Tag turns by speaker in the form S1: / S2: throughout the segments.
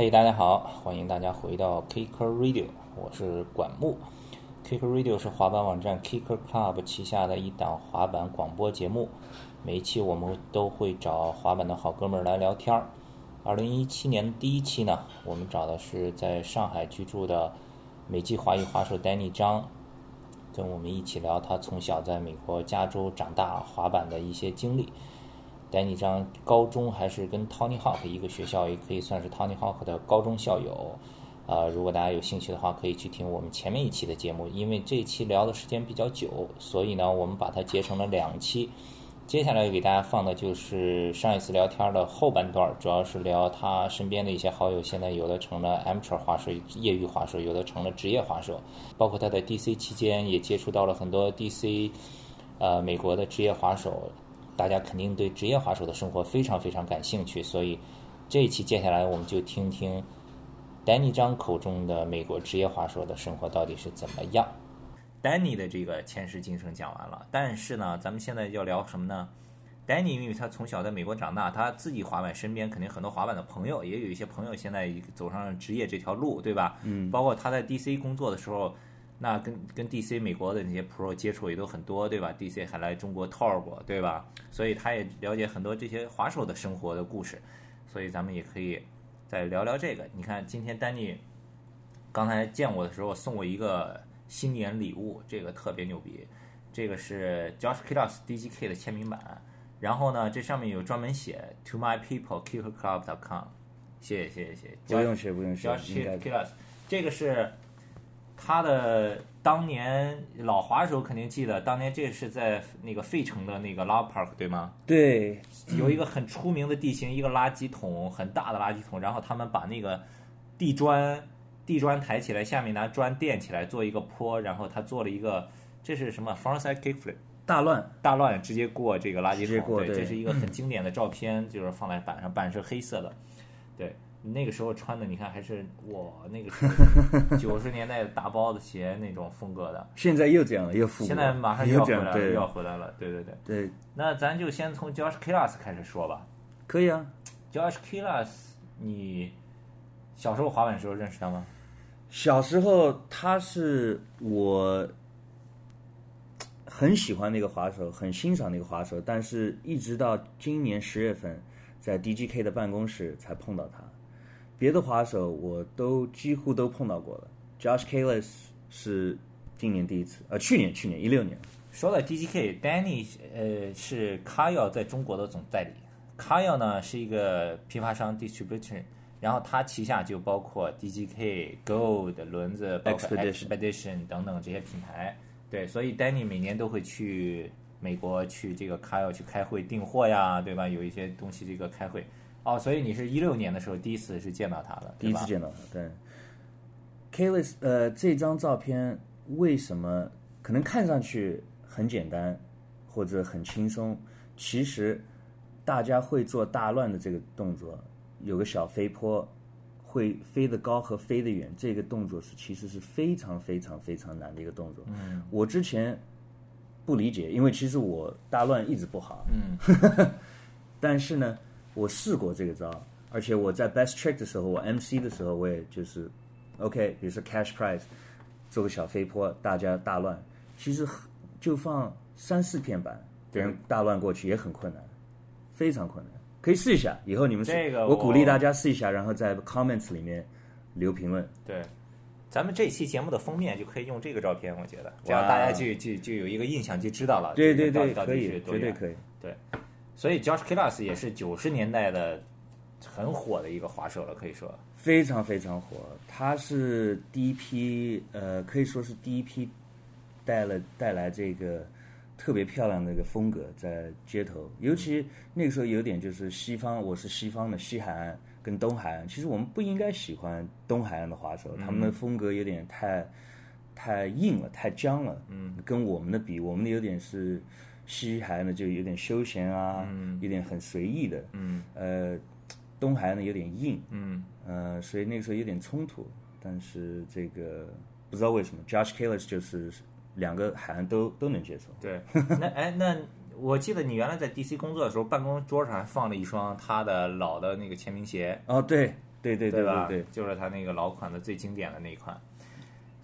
S1: 嘿，大家好，欢迎大家回到 Kicker Radio，我是管木。Kicker Radio 是滑板网站 Kicker Club 旗下的一档滑板广播节目，每一期我们都会找滑板的好哥们儿来聊天儿。二零一七年第一期呢，我们找的是在上海居住的美籍华裔滑手 Danny 张，跟我们一起聊他从小在美国加州长大滑板的一些经历。丹尼张高中还是跟 Tony Hawk 一个学校，也可以算是 Tony Hawk 的高中校友。呃，如果大家有兴趣的话，可以去听我们前面一期的节目，因为这一期聊的时间比较久，所以呢，我们把它截成了两期。接下来给大家放的就是上一次聊天的后半段，主要是聊他身边的一些好友，现在有的成了 amateur 滑手、业余滑手，有的成了职业滑手，包括他在 DC 期间也接触到了很多 DC，呃，美国的职业滑手。大家肯定对职业滑手的生活非常非常感兴趣，所以这一期接下来我们就听听 Danny 张口中的美国职业滑手的生活到底是怎么样。Danny 的这个前世今生讲完了，但是呢，咱们现在要聊什么呢？Danny 因为他从小在美国长大，他自己滑板，身边肯定很多滑板的朋友，也有一些朋友现在走上了职业这条路，对吧？
S2: 嗯。
S1: 包括他在 DC 工作的时候。那跟跟 DC 美国的那些 Pro 接触也都很多，对吧？DC 还来中国 tour 过，对吧？所以他也了解很多这些滑手的生活的故事，所以咱们也可以再聊聊这个。你看，今天丹尼刚才见我的时候送我一个新年礼物，这个特别牛逼，这个是 Josh Kilos DGK 的签名版，然后呢，这上面有专门写 To My People KickerClub.com，谢谢谢谢谢谢，
S2: 不用谢不用谢
S1: ，Josh Kilos，这个是。他的当年老滑手肯定记得，当年这是在那个费城的那个 Love Park 对吗？
S2: 对，
S1: 有一个很出名的地形，一个垃圾桶，很大的垃圾桶，然后他们把那个地砖地砖抬起来，下面拿砖垫起来做一个坡，然后他做了一个这是什么 frontside kickflip
S2: 大乱。
S1: 大乱直接过这个垃圾桶，
S2: 对，
S1: 这是一个很经典的照片，就是放在板上，板是黑色的，对。那个时候穿的，你看还是我那个 九十年代大包的鞋那种风格的。
S2: 现在又这样了，又复古
S1: 现在马上又要回来
S2: 了，又
S1: 要回来了。对对对。
S2: 对。
S1: 那咱就先从 Josh Kilas 开始说吧。
S2: 可以啊。
S1: Josh Kilas，你小时候滑板时候认识他吗？
S2: 小时候他是我很喜欢那个滑手，很欣赏那个滑手，但是一直到今年十月份，在 DGK 的办公室才碰到他。别的滑手我都几乎都碰到过了，Josh Kalis 是今年第一次，呃，去年去年一六年。
S1: 说到 DGK，Danny 呃是 Kyle 在中国的总代理，Kyle 呢是一个批发商 distribution，然后他旗下就包括 DGK、Gold 轮子、Expedition 等等这些品牌。对，所以 Danny 每年都会去美国去这个 Kyle 去开会订货呀，对吧？有一些东西这个开会。哦，所以你是一六年的时候第一次是见到他的，
S2: 第一次见到他，对。Kalis，呃，这张照片为什么可能看上去很简单或者很轻松？其实大家会做大乱的这个动作，有个小飞坡，会飞得高和飞得远，这个动作是其实是非常非常非常难的一个动作。
S1: 嗯，
S2: 我之前不理解，因为其实我大乱一直不好。
S1: 嗯，
S2: 但是呢。我试过这个招，而且我在 best trick 的时候，我 MC 的时候，我也就是，OK，比如说 cash prize，做个小飞坡，大家大乱，其实就放三四片板，别人大乱过去也很困难，非常困难，可以试一下，以后你们
S1: 这个
S2: 我鼓励大家试一下，然后在 comments 里面留评论。
S1: 对，咱们这期节目的封面就可以用这个照片，我觉得这样大家就就就有一个印象，就知道了。
S2: 对对对，可以，绝对可以。
S1: 对。所以 Josh Kilas 也是九十年代的很火的一个滑手了，可以说
S2: 非常非常火。他是第一批，呃，可以说是第一批带了带来这个特别漂亮的一个风格在街头。尤其那个时候有点就是西方，我是西方的西海岸跟东海岸，其实我们不应该喜欢东海岸的滑手，他们的风格有点太太硬了，太僵了。
S1: 嗯，
S2: 跟我们的比，我们的有点是。西海岸呢就有点休闲
S1: 啊，
S2: 有点很随意的，
S1: 嗯，
S2: 呃，东海岸呢有点硬，
S1: 嗯，
S2: 呃，所以那个时候有点冲突。但是这个不知道为什么，Josh Kalis 就是两个海岸都都能接受。
S1: 对，那哎，那我记得你原来在 DC 工作的时候，办公桌上还放了一双他的老的那个签名鞋。
S2: 哦，对，对对对
S1: 吧？
S2: 对，
S1: 就是他那个老款的最经典的那一款。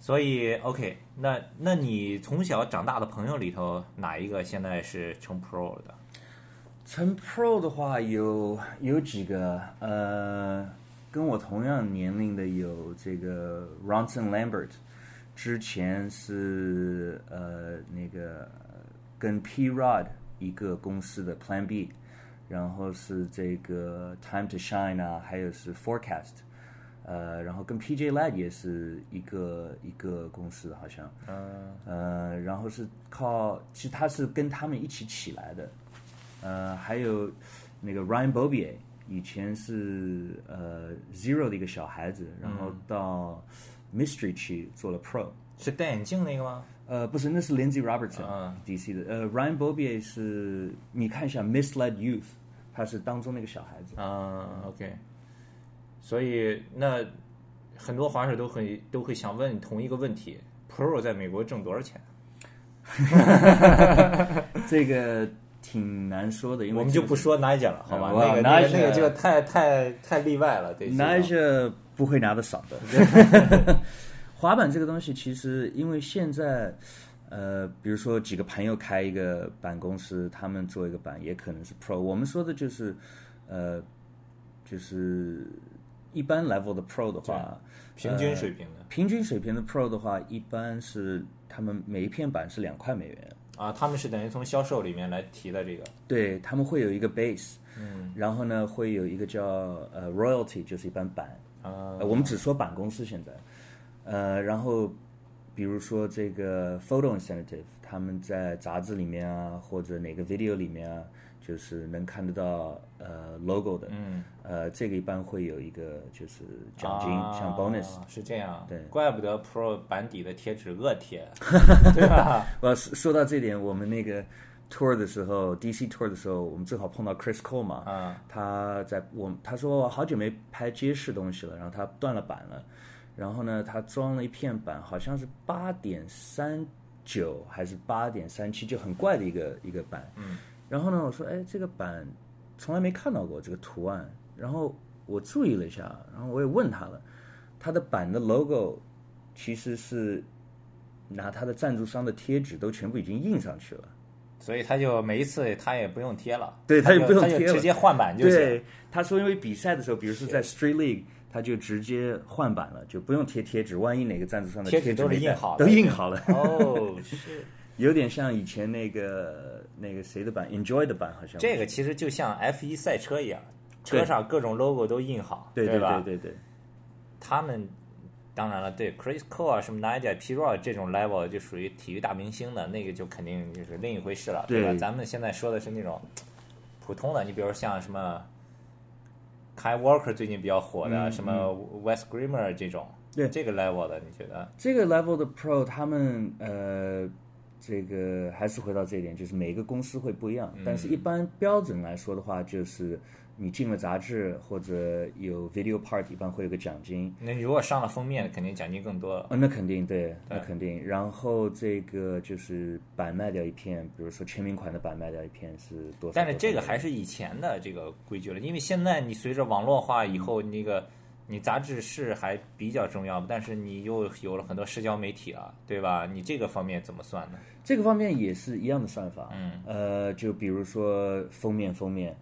S1: 所以，OK，那那你从小长大的朋友里头，哪一个现在是成 Pro 的？
S2: 成 Pro 的话有有几个，呃，跟我同样年龄的有这个 Ronson Lambert，之前是呃那个跟 P Rod 一个公司的 Plan B，然后是这个 Time to Shine 啊，还有是 Forecast，呃，然后跟 PJ Ladd 也是一个一个公司好像，
S1: 嗯
S2: 呃，然后是靠，其实他是跟他们一起起来的，呃，还有那个 Ryan Bobier，以前是呃 Zero 的一个小孩子，然后到 Mystery 去做了 Pro，
S1: 是戴眼镜那个吗？
S2: 呃，不是，那是 Lindsay Robertson，、
S1: 嗯
S2: DC 的，呃，Ryan Bobier 是你看一下 Misled Youth，他是当中那个小孩子，
S1: 嗯，OK。所以那很多滑手都会都会想问同一个问题：Pro 在美国挣多少钱？
S2: 这个挺难说的，因为这个
S1: 我们就不说 Nigel 了，好吧？
S2: 哇
S1: 那个那个
S2: Nigel
S1: 那个就太太太例外了，对。
S2: 拿着不会拿的少的。滑板这个东西，其实因为现在，呃，比如说几个朋友开一个板公司，他们做一个板，也可能是 Pro。我们说的就是，呃，就是一般 level 的 Pro 的话，
S1: 平均水平的。
S2: 平均水平的 Pro 的话，一般是他们每一片板是两块美元。
S1: 啊，他们是等于从销售里面来提的这个。
S2: 对他们会有一个 base，嗯，然后呢会有一个叫呃 royalty，就是一般板，
S1: 啊。
S2: 呃，我们只说板公司现在，呃，然后比如说这个 photo incentive，他们在杂志里面啊，或者哪个 video 里面啊，就是能看得到呃 logo 的，嗯，呃，这个一般会有一个就是奖金，像 bonus，
S1: 啊是这样，
S2: 对。
S1: 怪不得 Pro 板底的贴纸恶贴，对吧？
S2: 我，说说到这点，我们那个 tour 的时候，DC tour 的时候，我们正好碰到 Chris Cole 嘛，
S1: 啊，
S2: 他在我他说我好久没拍街市东西了，然后他断了板了，然后呢，他装了一片板，好像是八点三九还是八点三七，就很怪的一个一个板，嗯，然后呢，我说哎，这个板从来没看到过这个图案，然后我注意了一下，然后我也问他了，他的板的 logo 其实是拿他的赞助商的贴纸都全部已经印上去了。
S1: 所以他就每一次他也不用贴了，
S2: 对他
S1: 他
S2: 也不用贴了
S1: 他就直接换板就行。
S2: 对，他说因为比赛的时候，比如说在 Street League，他就直接换板了，就不用贴贴纸。万一哪个赞助商的
S1: 贴纸都是印好的
S2: 都印好了，
S1: 哦，是
S2: 有点像以前那个那个谁的版，Enjoy 的版，好像
S1: 这个其实就像 F 一赛车一样，车上各种 logo 都印好，
S2: 对对
S1: 吧？
S2: 对对对，
S1: 他们当然了，对 Chris Cole 啊，什么 Nigel P. Rod 这种 level 就属于体育大明星的，那个就肯定就是另一回事了，
S2: 对
S1: 吧？咱们现在说的是那种普通的，你比如像什么 Kai Walker 最近比较火的，什么 West Grimmer 这种，
S2: 嗯对
S1: 这个 level 的，你觉得？
S2: 这个 level 的 Pro 他们呃。这个还是回到这一点，就是每个公司会不一样，
S1: 嗯
S2: 但是一般标准来说的话，就是你进了杂志或者有 video part，一般会有个奖金，
S1: 那你如果上了封面，肯定奖金更多了。
S2: 啊，那肯定对，那肯定。然后这个就是版卖掉一片，比如说签名款的版卖掉一片是多少？
S1: 但是这个还是以前的这个规矩了，因为现在你随着网络化以后，那个你杂志是还比较重要，但是你又有了很多社交媒体了，对吧？你这个方面怎么算呢？
S2: 这个方面也是一样的算法。嗯，呃，就比如说封面，封面，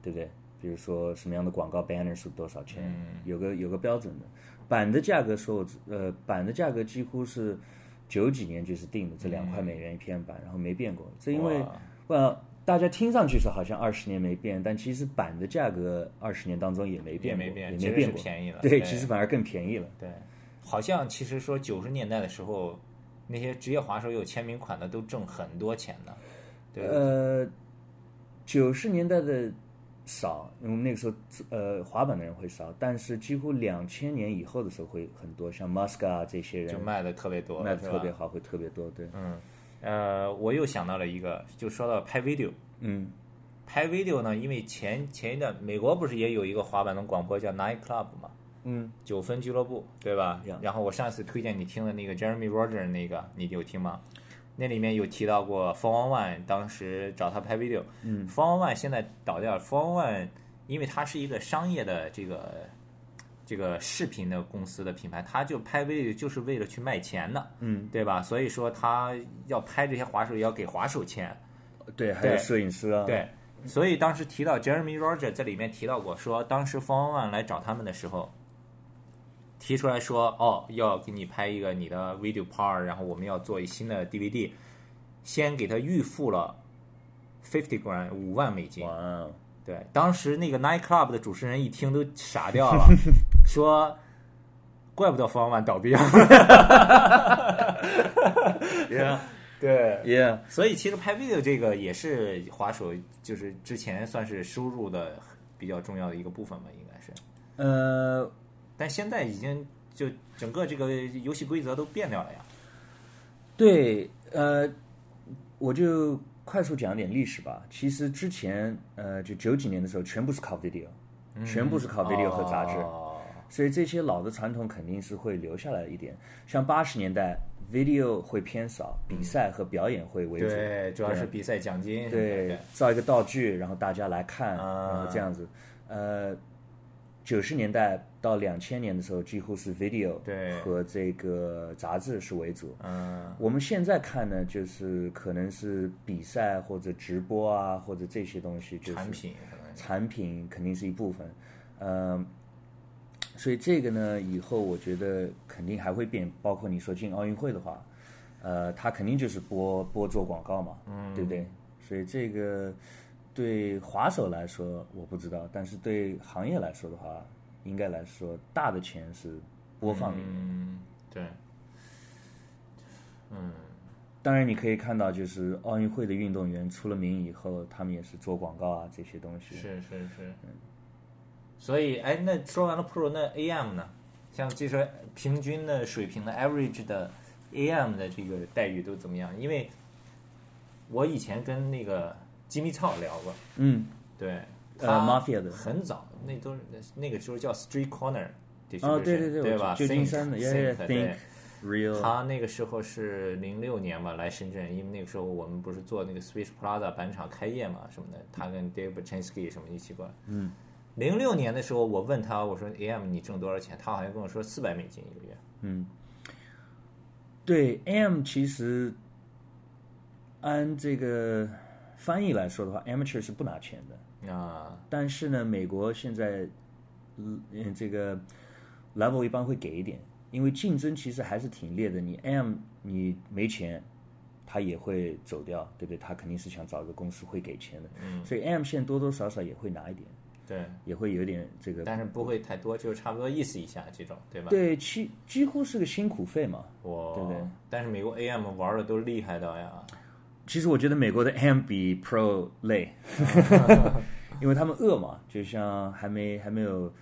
S2: 对不对？比如说什么样的广告 banner 是多少钱？有个有个标准的。版的价格说我呃，版的价格几乎是九几年就是定的，这两块美元一片版，然后没变过。这因为大家听上去是好像二十年没变，但其实板的价格二十年当中也没变过，
S1: 没变，
S2: 也没变过。
S1: 便宜了。
S2: 对，其实反而更便宜了。
S1: 对，好像其实说九十年代的时候，那些职业滑手有签名款的都挣很多钱呢，对？
S2: 呃，九十年代的少，因为那个时候呃滑板的人会少，但是几乎两千年以后的时候会很多，像 Muska 啊这些人
S1: 就卖的特别多，
S2: 卖的特别好，会特别多。对，
S1: 嗯，呃，我又想到了一个，就说到拍 video，
S2: 嗯，
S1: 拍 video 呢，因为前前一段美国不是也有一个滑板的广播叫 Night Club 嘛，
S2: 嗯，
S1: 九分俱乐部，对吧？然后我上次推荐你听的那个 Jeremy Roger 那个，你有听吗？那里面有提到过 Four One One，当时找他拍 video，嗯，Four One One 现在倒掉了，Four One One 因为它是一个商业的这个这个视频的公司的品牌，他就拍 video 就是为了去卖钱的，
S2: 嗯，
S1: 对吧？所以说他要拍这些滑手，也要给滑手钱，
S2: 对，还有摄影师啊，
S1: 对。所以当时提到 Jeremy Roger 在里面提到过，说当时 One 来找他们的时候，提出来说，哦，要给你拍一个你的 video part，然后我们要做一新的 DVD，先给他预付了 fifty grand 五万美金。对，当时那个 Night Club 的主持人一听都傻掉了，说，怪不得 r One 倒闭了。
S2: Yeah
S1: 对
S2: ，Yeah，
S1: 所以其实拍 video 这个也是滑手，就是之前算是收入的比较重要的一个部分吧，应该是。
S2: 呃，
S1: 但现在已经就整个这个游戏规则都变掉了呀。
S2: 对，呃，我就快速讲点历史吧。其实之前，呃，就九几年的时候，全部是靠 video，、全部是靠 video 和杂志。
S1: 哦
S2: 所以这些老的传统肯定是会留下来一点。像八十年代，video 会偏少，比赛和表演会为主。
S1: 对，主要是比赛奖金。
S2: 对，造一个道具，然后大家来看，
S1: 啊
S2: 然后这样子。呃，九十年代到两千年的时候，几乎是 video
S1: 对。
S2: 和这个杂志是为主。
S1: 嗯，
S2: 我们现在看呢，就是可能是比赛或者直播啊，或者这些东西，就是
S1: 产品
S2: 产品肯定是一部分，嗯，所以这个呢，以后我觉得肯定还会变，包括你说进奥运会的话，呃，它肯定就是播播做广告嘛，嗯，对不对？所以这个对滑手来说我不知道，但是对行业来说的话，应该来说大的钱是播放里面。
S1: 嗯，对，
S2: 当然，你可以看到，就是奥运会的运动员出了名以后，他们也是做广告啊这些东西。
S1: 是是是。所以，哎，那说完了 Pro，那 AM 呢？像这说平均的水平的 average 的 AM 的这个待遇都怎么样？因为我以前跟那个吉米操聊过，
S2: 嗯，
S1: 对，
S2: 呃
S1: 他
S2: ，Mafia 的
S1: 很早，那都是那个时候叫 Street Corner，
S2: 哦，对对
S1: 对吧？
S2: 我旧金山的
S1: Think
S2: Real，
S1: 他那个时候是零六年嘛来深圳，因为那个时候我们不是做那个 Switch Plaza 板厂开业嘛什么的，他跟 Dave Baczynski 什么一起过来。
S2: 嗯。
S1: 零六年的时候，我问他，我说 AM 你挣多少钱？他好像跟我说四百美金一个月。
S2: 嗯，对，AM 其实按这个翻译来说的话，amateur 是不拿钱的。
S1: 啊，
S2: 但是呢，美国现在，嗯，这个 level 一般会给一点，因为竞争其实还是挺烈的。你 am 你没钱，他也会走掉，对不对？他肯定是想找一个公司会给钱的。
S1: 嗯，
S2: 所以 am 现在多多少少也会拿一点，
S1: 对，
S2: 也会有点这个。
S1: 但是不会太多，就是差不多意思一下这种，对吧？
S2: 对，几几乎是个辛苦费嘛。
S1: 哇，
S2: 对不对？
S1: 但是美国 AM 玩的都厉害的呀。
S2: 其实我觉得美国的 M 比 Pro 累，因为他们饿嘛，就像还没还没有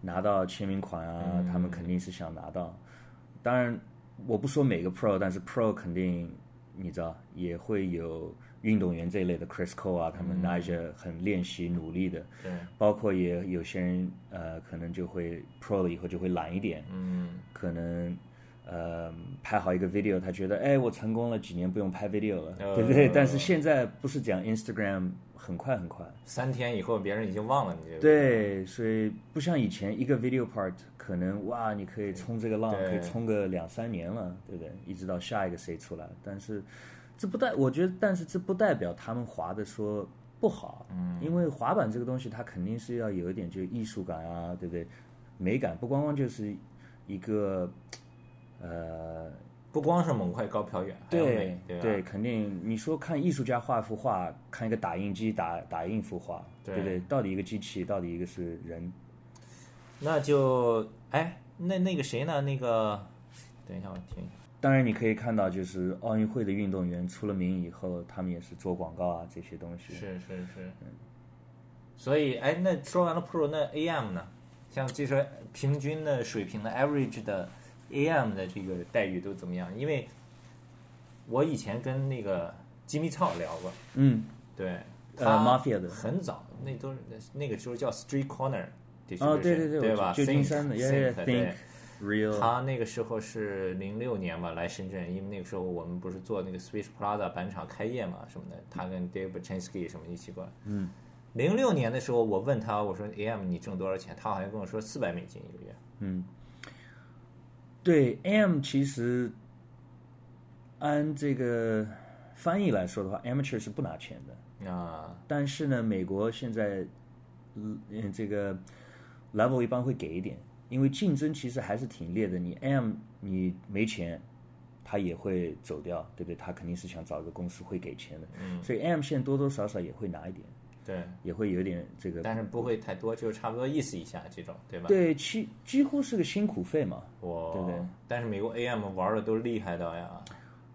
S2: 拿到签名款啊，他们肯定是想拿到。当然，我不说每个 Pro，但是 Pro 肯定你知道也会有运动员这一类的 Chris Cole 啊，他们拿一些很练习努力的，
S1: 对，
S2: 包括也有些人呃可能就会 Pro 了以后就会懒一点，
S1: 嗯，
S2: 可能呃拍好一个 video，他觉得哎我成功了，几年不用拍 video 了，
S1: 呃
S2: 对不对？但是现在不是讲 Instagram 很快很快，
S1: 三天以后别人已经忘了你这个。
S2: 对，所以不像以前一个 video part 可能哇你可以冲这个浪，可以冲个两三年了，对不对？一直到下一个谁出来，但是这不代我觉得，但是这不代表他们滑的说不好，嗯，因为滑板这个东西它肯定是要有一点就艺术感啊，对不对？美感不光光就是一个呃
S1: 不光是猛快高飘远，对？
S2: 对，肯定你说看艺术家画一幅画，看一个打印机打打印一幅画，
S1: 对
S2: 不对？到底一个机器，到底一个是人？
S1: 那就哎，那那个谁呢？那个，等一下我听一下。
S2: 当然，你可以看到，就是奥运会的运动员出了名以后，他们也是做广告啊这些东西。
S1: 是是是。所以哎，那说完了 Pro，那 AM 呢？像这说平均的水平的 average 的 AM 的这个待遇都怎么样？因为我以前跟那个吉米操聊过，
S2: 嗯，
S1: 对，
S2: 呃
S1: 他
S2: ，Mafia 的
S1: 很早，那都是那个时候叫 Street Corner，
S2: 哦，对对对
S1: 对吧？
S2: 旧金山的
S1: Think-，Yeah
S2: Think，Yeah
S1: 对
S2: Think Real，
S1: 他那个时候是零六年嘛来深圳，因为那个时候我们不是做那个 Switch Plaza 板厂开业嘛什么的，他跟 Dave Baczynski 什么一起过来。
S2: 嗯。
S1: 零六年的时候，我问他，我说 AM 你挣多少钱？他好像跟我说四百美金一个月。
S2: 对，AM 其实按这个翻译来说的话，amateur 是不拿钱的。
S1: 啊，
S2: 但是呢，美国现在，嗯，嗯这个 level 一般会给一点，因为竞争其实还是挺烈的。你 M 你没钱，他也会走掉，对不对？他肯定是想找一个公司会给钱的。嗯，所以 M 现在多多少少也会拿一点，
S1: 对，
S2: 也会有点这个。
S1: 但是不会太多，就是差不多意思一下这种，对吧？
S2: 对，几几乎是个辛苦费嘛。
S1: 哇，
S2: 对不对？
S1: 但是美国 AM 玩的都厉害的呀。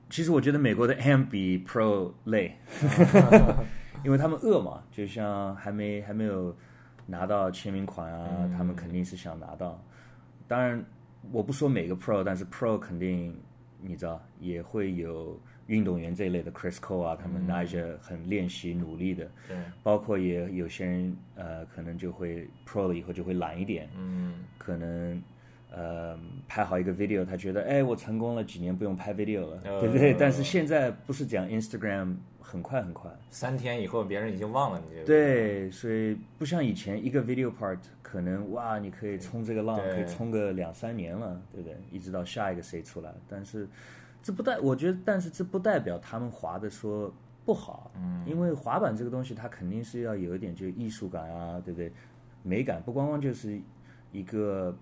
S2: 其实我觉得美国的 AM 比 Pro 累，因为他们饿嘛，就像还没还没有拿到签名款啊，他们肯定是想拿到。当然，我不说每个 Pro，但是 Pro 肯定你知道也会有运动员这一类的 Chris Cole 啊，他们拿一些很练习努力的，
S1: 对，
S2: 包括也有些人呃可能就会 Pro 了以后就会懒一点，
S1: 嗯，
S2: 可能呃拍好一个 video，他觉得哎我成功了，几年不用拍 video 了，
S1: 呃
S2: 对不对？但是现在不是讲 Instagram 很快很快，
S1: 三天以后别人已经忘了你这个。
S2: 对，所以不像以前一个 video part 可能哇你可以冲这个浪可以冲个两三年了，对不对？一直到下一个谁出来，但是这不代我觉得，但是这不代表他们滑的说不好，嗯，因为滑板这个东西它肯定是要有一点就艺术感啊，对不对？美感不光光就是一个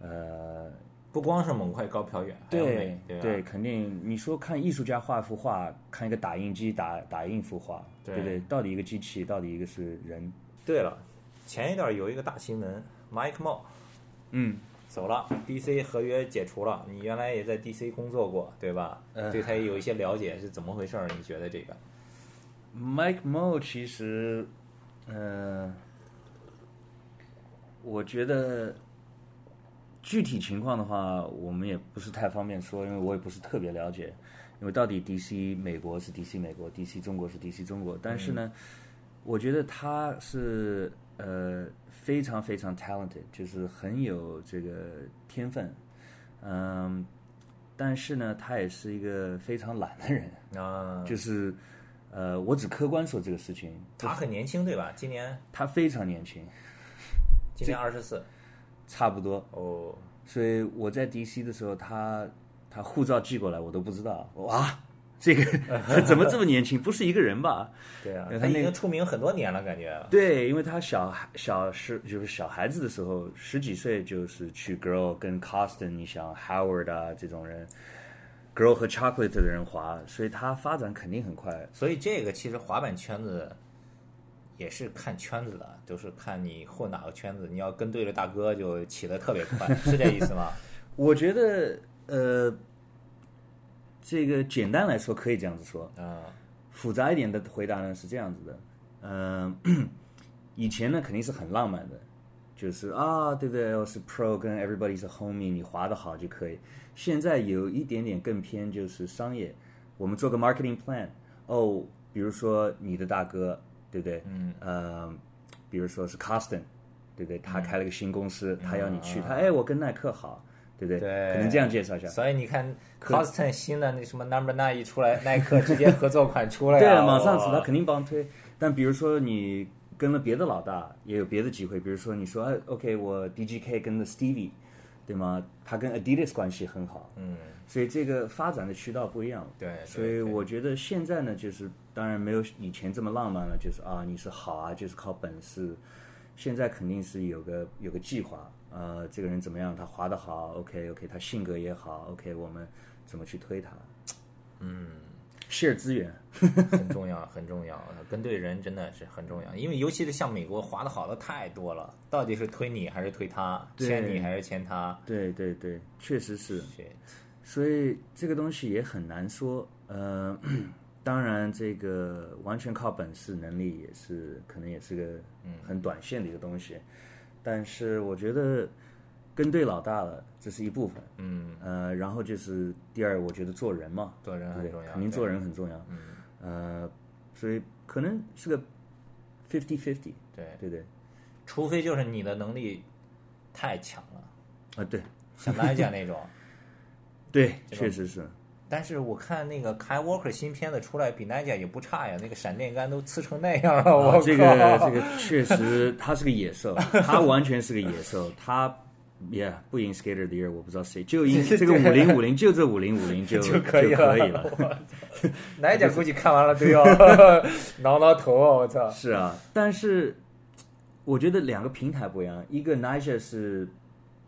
S2: 呃
S1: 不光是猛快高飘远，对？
S2: 对，肯定你说看艺术家画一幅画，看一个打印机打打印一幅画，
S1: 对
S2: 不对？到底一个机器，到底一个是人？
S1: 对了，前一段有一个大新闻，Mike Mo
S2: 嗯，
S1: 走了，DC 合约解除了。你原来也在 DC 工作过，对吧？
S2: 呃
S1: 对他也有一些了解，是怎么回事儿？你觉得这个
S2: ？Mike Mo 其实，呃，我觉得具体情况的话，我们也不是太方便说，因为我也不是特别了解。因为到底 DC 美国是 DC 美国，DC 中国是 DC 中国，但是呢，我觉得他是呃非常非常 talented，就是很有这个天分，嗯，但是呢，他也是一个非常懒的人。
S1: 啊，
S2: 就是，呃，我只客观说这个事情，
S1: 他很年轻，对吧？今年
S2: 他非常年轻，
S1: 今年二十四。
S2: 差不多。
S1: 哦，
S2: 所以我在 DC 的时候，他他护照寄过来，我都不知道。哇，这个 怎么这么年轻？不是一个人吧？
S1: 对啊，
S2: 他
S1: 已经出名很多年了，感觉。
S2: 对，因为他小孩小时就是小孩子的时候，十几岁就是去 Girl 跟 Costin，你想 Howard 啊这种人，Girl 和 Chocolate 的人滑，所以他发展肯定很快。
S1: 所以这个其实滑板圈子也是看圈子的，都是看你混哪个圈子。你要跟对了大哥，就起得特别快，是这意思吗？
S2: 我觉得，呃，这个简单来说可以这样子说，
S1: 啊。
S2: 复杂一点的回答呢是这样子的，嗯、以前呢肯定是很浪漫的，就是啊，对不对？我是 pro 跟 everybody 是 homie，你滑得好就可以。现在有一点点更偏就是商业，我们做个 marketing plan，哦，比如说你的大哥，对不对？嗯，呃，比如说是 Costin，对不对？他开了个新公司，他要你去，他哎，我跟耐克好，对不对？
S1: 对
S2: 可能这样介绍一下。
S1: 所以你看，Costin 新的那什么 Number Nine 一出来，耐克直接合作款出来
S2: 对
S1: 了，
S2: 马上子他肯定帮推。但比如说你跟了别的老大，也有别的机会。比如说你说，哎，OK，我 DGK 跟了 Stevie，对吗？他跟 Adidas 关系很好，
S1: 嗯，
S2: 所以这个发展的渠道不一样。
S1: 对，
S2: 所以我觉得现在呢，就是当然没有以前这么浪漫了，就是啊，你是好啊，就是靠本事。现在肯定是有个有个计划，呃，这个人怎么样，他滑得好，OK OK，他性格也好，OK，我们怎么去推他？嗯，share 资源，
S1: 很重要，很重要。跟对人真的是很重要，因为尤其是像美国滑得好的太多了，到底是推你还是推他，
S2: 对
S1: 签你还是签他？
S2: 对对对，确实是。所以这个东西也很难说。呃，当然，这个完全靠本事、能力也是可能也是个很短线的一个东西。但是我觉得跟对老大了，这是一部分。
S1: 嗯，
S2: 呃，然后就是第二，我觉得做人嘛，
S1: 做人很重要，
S2: 肯定做人很重要。
S1: 嗯，
S2: 呃，所以可能是个 fifty fifty，
S1: 对，
S2: 对对？
S1: 除非就是你的能力太强了，
S2: 啊，对
S1: 像来讲那种，
S2: 对，确实是。
S1: 但是我看那个 Kai Walker 新片子出来比 Naja 也不差呀，那个闪电杆都呲成那样了，我！
S2: 啊这个这个确实，他是个野兽，他完全是个野兽，他。Yeah，不赢 Skater 的 year，我不知道谁，就赢这个 五零五零，就这五零五零就
S1: 就可以了
S2: 了。
S1: Naja 估计看完了都要挠挠头啊！我操！
S2: 是啊，但是我觉得两个平台不一样，一个 Naja 是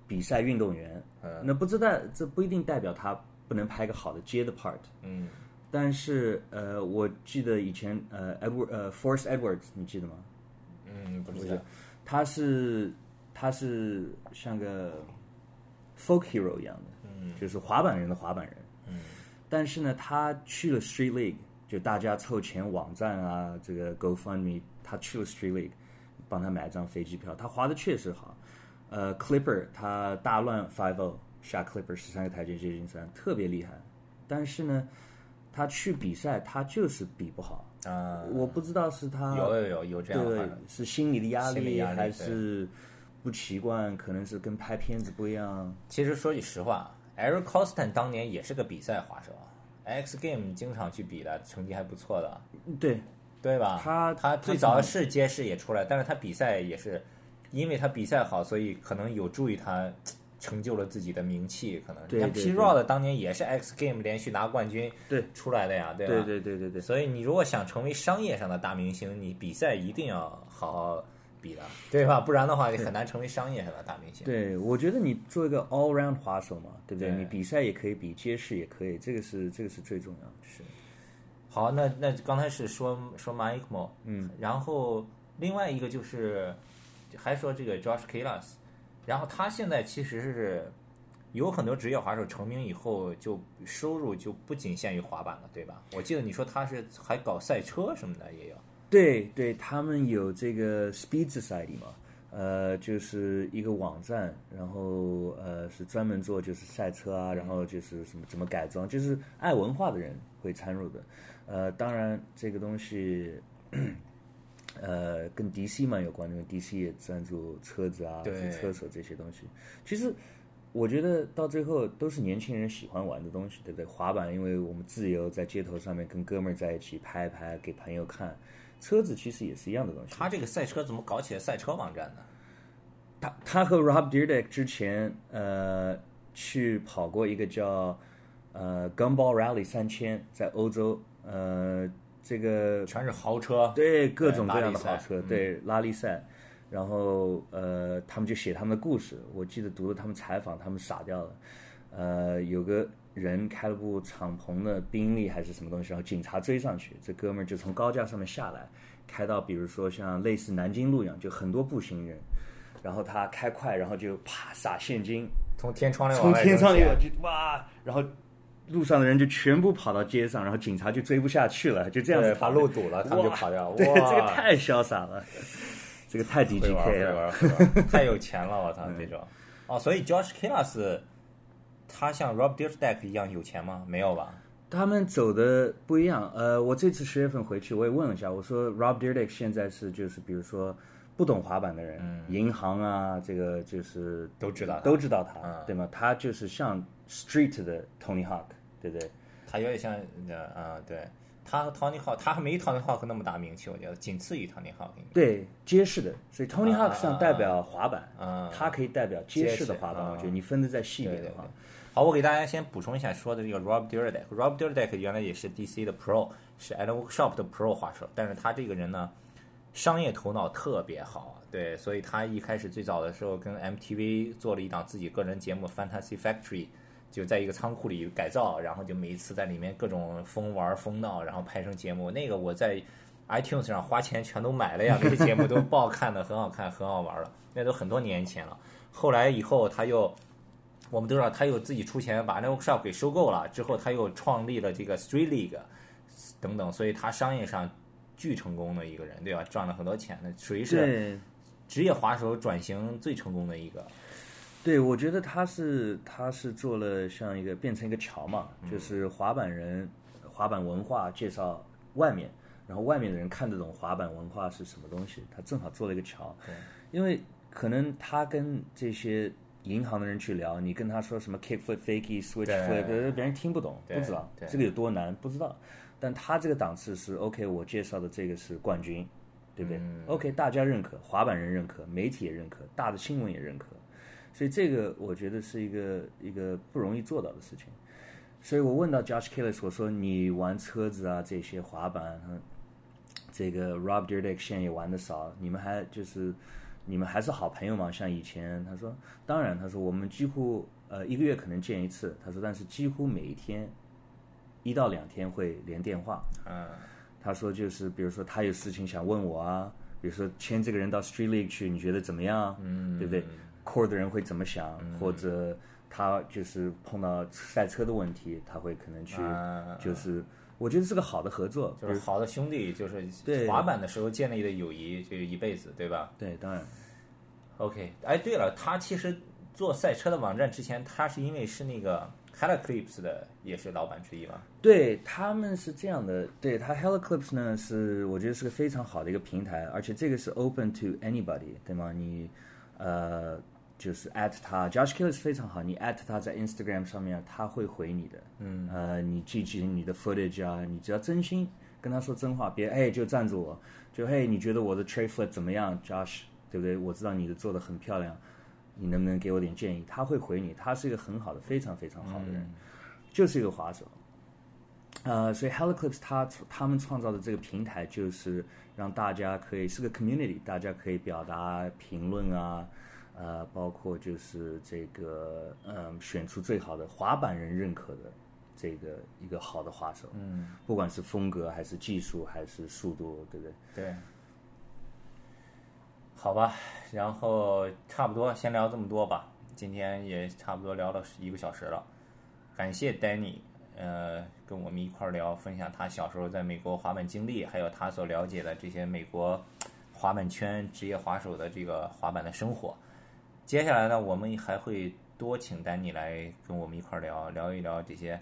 S2: 比赛运动员，
S1: 嗯
S2: 那不知道这不一定代表他不能拍个好的接的 part。
S1: 嗯，
S2: 但是呃，我记得以前呃 Edward 呃 Force Edwards，你记得吗？
S1: 嗯，不知道。
S2: 他是他是像个 folk hero 一样的，
S1: 嗯，
S2: 就是滑板人的滑板人。
S1: 嗯，
S2: 但是呢，他去了 Street League，就大家凑钱网站啊，这个 GoFundMe，他去了 Street League，帮他买张飞机票。他滑的确实好。呃，Clipper 他大乱 Five O 下 Clipper 十三个台阶接近三，特别厉害。但是呢，他去比赛他就是比不好。
S1: 啊，
S2: 我不知道是他
S1: 有有有有这样的
S2: 对，是心理的压
S1: 力
S2: 还是不习惯？可能是跟拍片子不一样。
S1: 其实说句实话，Eric Costan 当年也是个比赛滑手，X Game 经常去比的，成绩还不错的，
S2: 对，
S1: 对吧？
S2: 他
S1: 他最早是街市也出来，但是他比赛也是，因为他比赛好，所以可能有助于他成就了自己的名气。可能你看
S2: 对对
S1: P
S2: 对
S1: Rod 当年也是 X Game 连续拿冠军
S2: 对
S1: 出来的呀，对吧？
S2: 对对对对对。
S1: 所以你如果想成为商业上的大明星，你比赛一定要好好比的，对吧？不然的话，你很难成为商业上的大明星。
S2: 对，我觉得你做一个 all round 滑手嘛，对不对？
S1: 对
S2: 你比赛也可以比，街市也可以，这个是这个是最重要的。
S1: 是，好，那那刚才是说说 Mike Mo，
S2: 嗯，
S1: 然后另外一个就是还说这个 Josh Kalas，然后他现在其实是有很多职业滑手成名以后，就收入就不仅限于滑板了，对吧？我记得你说他是还搞赛车什么的也有，
S2: 对对，他们有这个 Speedside 嘛，呃，就是一个网站，然后呃是专门做就是赛车啊，然后就是什么怎么改装，就是爱文化的人会参入的。呃，当然这个东西。呃，跟 DC 蛮有关的，因为 DC 也赞助车子啊、
S1: 对
S2: 车手这些东西。其实我觉得到最后都是年轻人喜欢玩的东西，对不对？滑板，因为我们自由在街头上面跟哥们儿在一起拍一拍，给朋友看。车子其实也是一样的东西。
S1: 他这个赛车怎么搞起来赛车网站呢？
S2: 他他和 Rob Dyrdek 之前呃去跑过一个叫呃 Gumball Rally 三千，在欧洲呃这个
S1: 全是豪车，
S2: 对各种各样的
S1: 拉力赛。
S2: 好车，
S1: 嗯。
S2: 对拉力赛，然后呃，他们就写他们的故事。我记得读了他们采访，他们傻掉了。呃，有个人开了部敞篷的宾利还是什么东西，然后警察追上去，这哥们儿就从高架上面下来，开到比如说像类似南京路一样，就很多步行人，然后他开快，然后就啪撒现金，
S1: 从天窗里往
S2: 从
S1: 外
S2: 天窗里就哇，然后路上的人就全部跑到街上，然后警察就追不下去了，就这样子
S1: 对把路堵了，他们就跑掉。
S2: 对，
S1: 哇
S2: 这个太潇洒了，这个太
S1: 会玩
S2: DGK 了。
S1: 太有钱了，我操这种。哦，所以 Josh Kilas 他像 Rob Dyrdek 一样有钱吗？没有吧？
S2: 他们走的不一样。呃，我这次十月份回去，我也问了一下，我说 Rob Dyrdek 现在是就是比如说不懂滑板的人，银行啊，这个就是
S1: 都知道
S2: 都知道他，
S1: 嗯
S2: 对吗？他就是像 Street 的 Tony Hawk，对不对？
S1: 他有点像呃啊，对他和 Tony Hawk，他还没 Tony Hawk 那么大名气，我觉得仅次于 Tony Hawk。
S2: 对，街式的，所以 Tony
S1: 啊
S2: Hawk 上代表滑板，
S1: 啊
S2: 他可以代表街式的滑板。我觉得你分的再细一
S1: 对对对
S2: 点的话，。
S1: 好，我给大家先补充一下说的这个 Rob Dyrdek。Rob Dyrdek 原来也是 DC 的 Pro，是 Alan Workshop 的 Pro 滑手，但是他这个人呢，商业头脑特别好，对，所以他一开始最早的时候跟 MTV 做了一档自己个人节目 Fantasy Factory，就在一个仓库里改造，然后就每一次在里面各种疯玩疯闹，然后拍成节目。那个我在 iTunes 上花钱全都买了呀，那些节目都不好看的，很好看，很好玩了，那都很多年前了。后来以后他又。我们都知道，他又自己出钱把 Network Shop 给收购了，之后他又创立了这个 Street League 等等，所以他商业上巨成功的一个人，对吧？赚了很多钱的，属于是。职业滑手转型最成功的一个。
S2: 对，我觉得他是他是做了像一个变成一个桥嘛，
S1: 嗯。
S2: 就是滑板人滑板文化介绍外面，然后外面的人看得懂滑板文化是什么东西，他正好做了一个桥。因为可能他跟这些银行的人去聊，你跟他说什么 kick flip、fakie、switch
S1: 对
S2: flip，呃别人听不懂，不知道这个有多难，不知道。但他这个档次是 OK，我介绍的这个是冠军，对不对、o
S1: 嗯。
S2: K 大家认可，滑板人认可，媒体也认可，大的新闻也认可，所以这个我觉得是一个一个不容易做到的事情。所以我问到 Josh Killis，我说你玩车子啊这些滑板，嗯这个 Rob Dyrdek 现在也玩的少，你们还就是你们还是好朋友吗？像以前，他说当然，他说我们几乎呃一个月可能见一次，他说但是几乎每一天一到两天会连电话。
S1: 嗯，
S2: 他说就是比如说他有事情想问我啊，比如说签这个人到 Street League 去，你觉得怎么样？嗯，对不对？Core 的人会怎么想？或者他就是碰到赛车的问题，他会可能去
S1: 啊
S2: 就是。我觉得是个好的合作，
S1: 就是好的兄弟，就是
S2: 对
S1: 滑板的时候建立的友谊，就一辈子，对吧
S2: 对，当然
S1: ，？OK，哎，对了，他其实做赛车的网站之前，他是因为是那个 Heliclips 的，也是老板之一吧？
S2: 对他们是这样的，对他 Heliclips 呢是我觉得是个非常好的一个平台，而且这个是 open to anybody，对吗？你呃就是 at 他，Josh Killis 非常好，你 at 他在 Instagram 上面，他会回你的，嗯，呃，你寄寄你的 footage 啊，你只要真心跟他说真话，别哎就站着我，就嘿你觉得我的 tray foot 怎么样，Josh，对不对？我知道你的做的很漂亮，你能不能给我点建议？他会回你，他是一个很好的，非常非常好的人，就是一个滑手。呃，所以 Heliclips 他他们创造的这个平台，就是让大家可以是个 community，大家可以表达评论啊，呃，包括就是这个嗯，选出最好的滑板人认可的这个一个好的滑手，嗯，不管是风格还是技术还是速度，对不对？
S1: 对。好吧，然后差不多先聊这么多吧。今天也差不多聊了一个小时了，感谢 Danny，呃，跟我们一块儿聊，分享他小时候在美国滑板经历，还有他所了解的这些美国滑板圈职业滑手的这个滑板的生活。接下来呢，我们还会多请丹尼来跟我们一块儿聊聊一聊这些，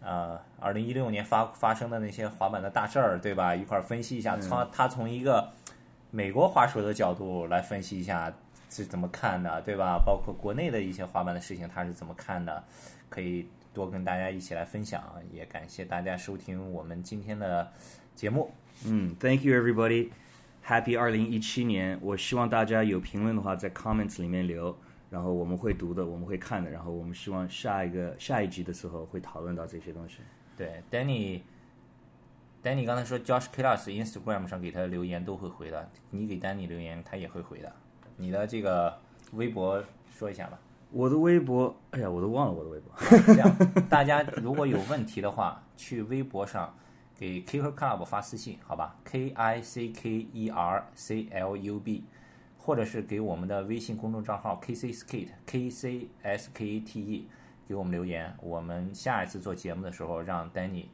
S1: 呃，二零一六年发发生的那些滑板的大事儿，对吧？一块儿分析一下，从他从一个美国滑手的角度来分析一下是怎么看的，对吧？包括国内的一些滑板的事情，他是怎么看的，可以多跟大家一起来分享。也感谢大家收听我们今天的节目。
S2: 嗯，Thank you everybody。Happy 二零一七年！我希望大家有评论的话，在 comments 里面留，然后我们会读的，我们会看的，然后我们希望下一个下一集的时候会讨论到这些东西。
S1: 对，Danny，Danny 刚才说 Josh Kilas Instagram 上给他留言都会回的，你给 Danny 留言他也会回的。你的这个微博说一下吧。
S2: 我的微博，哎呀，我都忘了我的微博。
S1: 这样，大家如果有问题的话，去微博上给 Kicker Club 发私信，好吧？K I C K E R C L U B，或者是给我们的微信公众账号 K C Skate K C S K A T E 给我们留言。我们下一次做节目的时候，让 Danny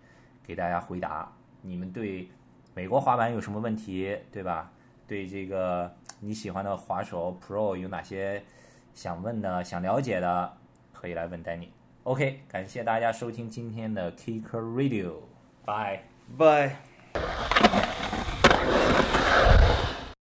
S1: 给大家回答你们对美国滑板有什么问题，对吧？对这个你喜欢的滑手 Pro 有哪些想问的、想了解的，可以来问 Danny。OK，感谢大家收听今天的 Kicker Radio，拜。
S2: Bye。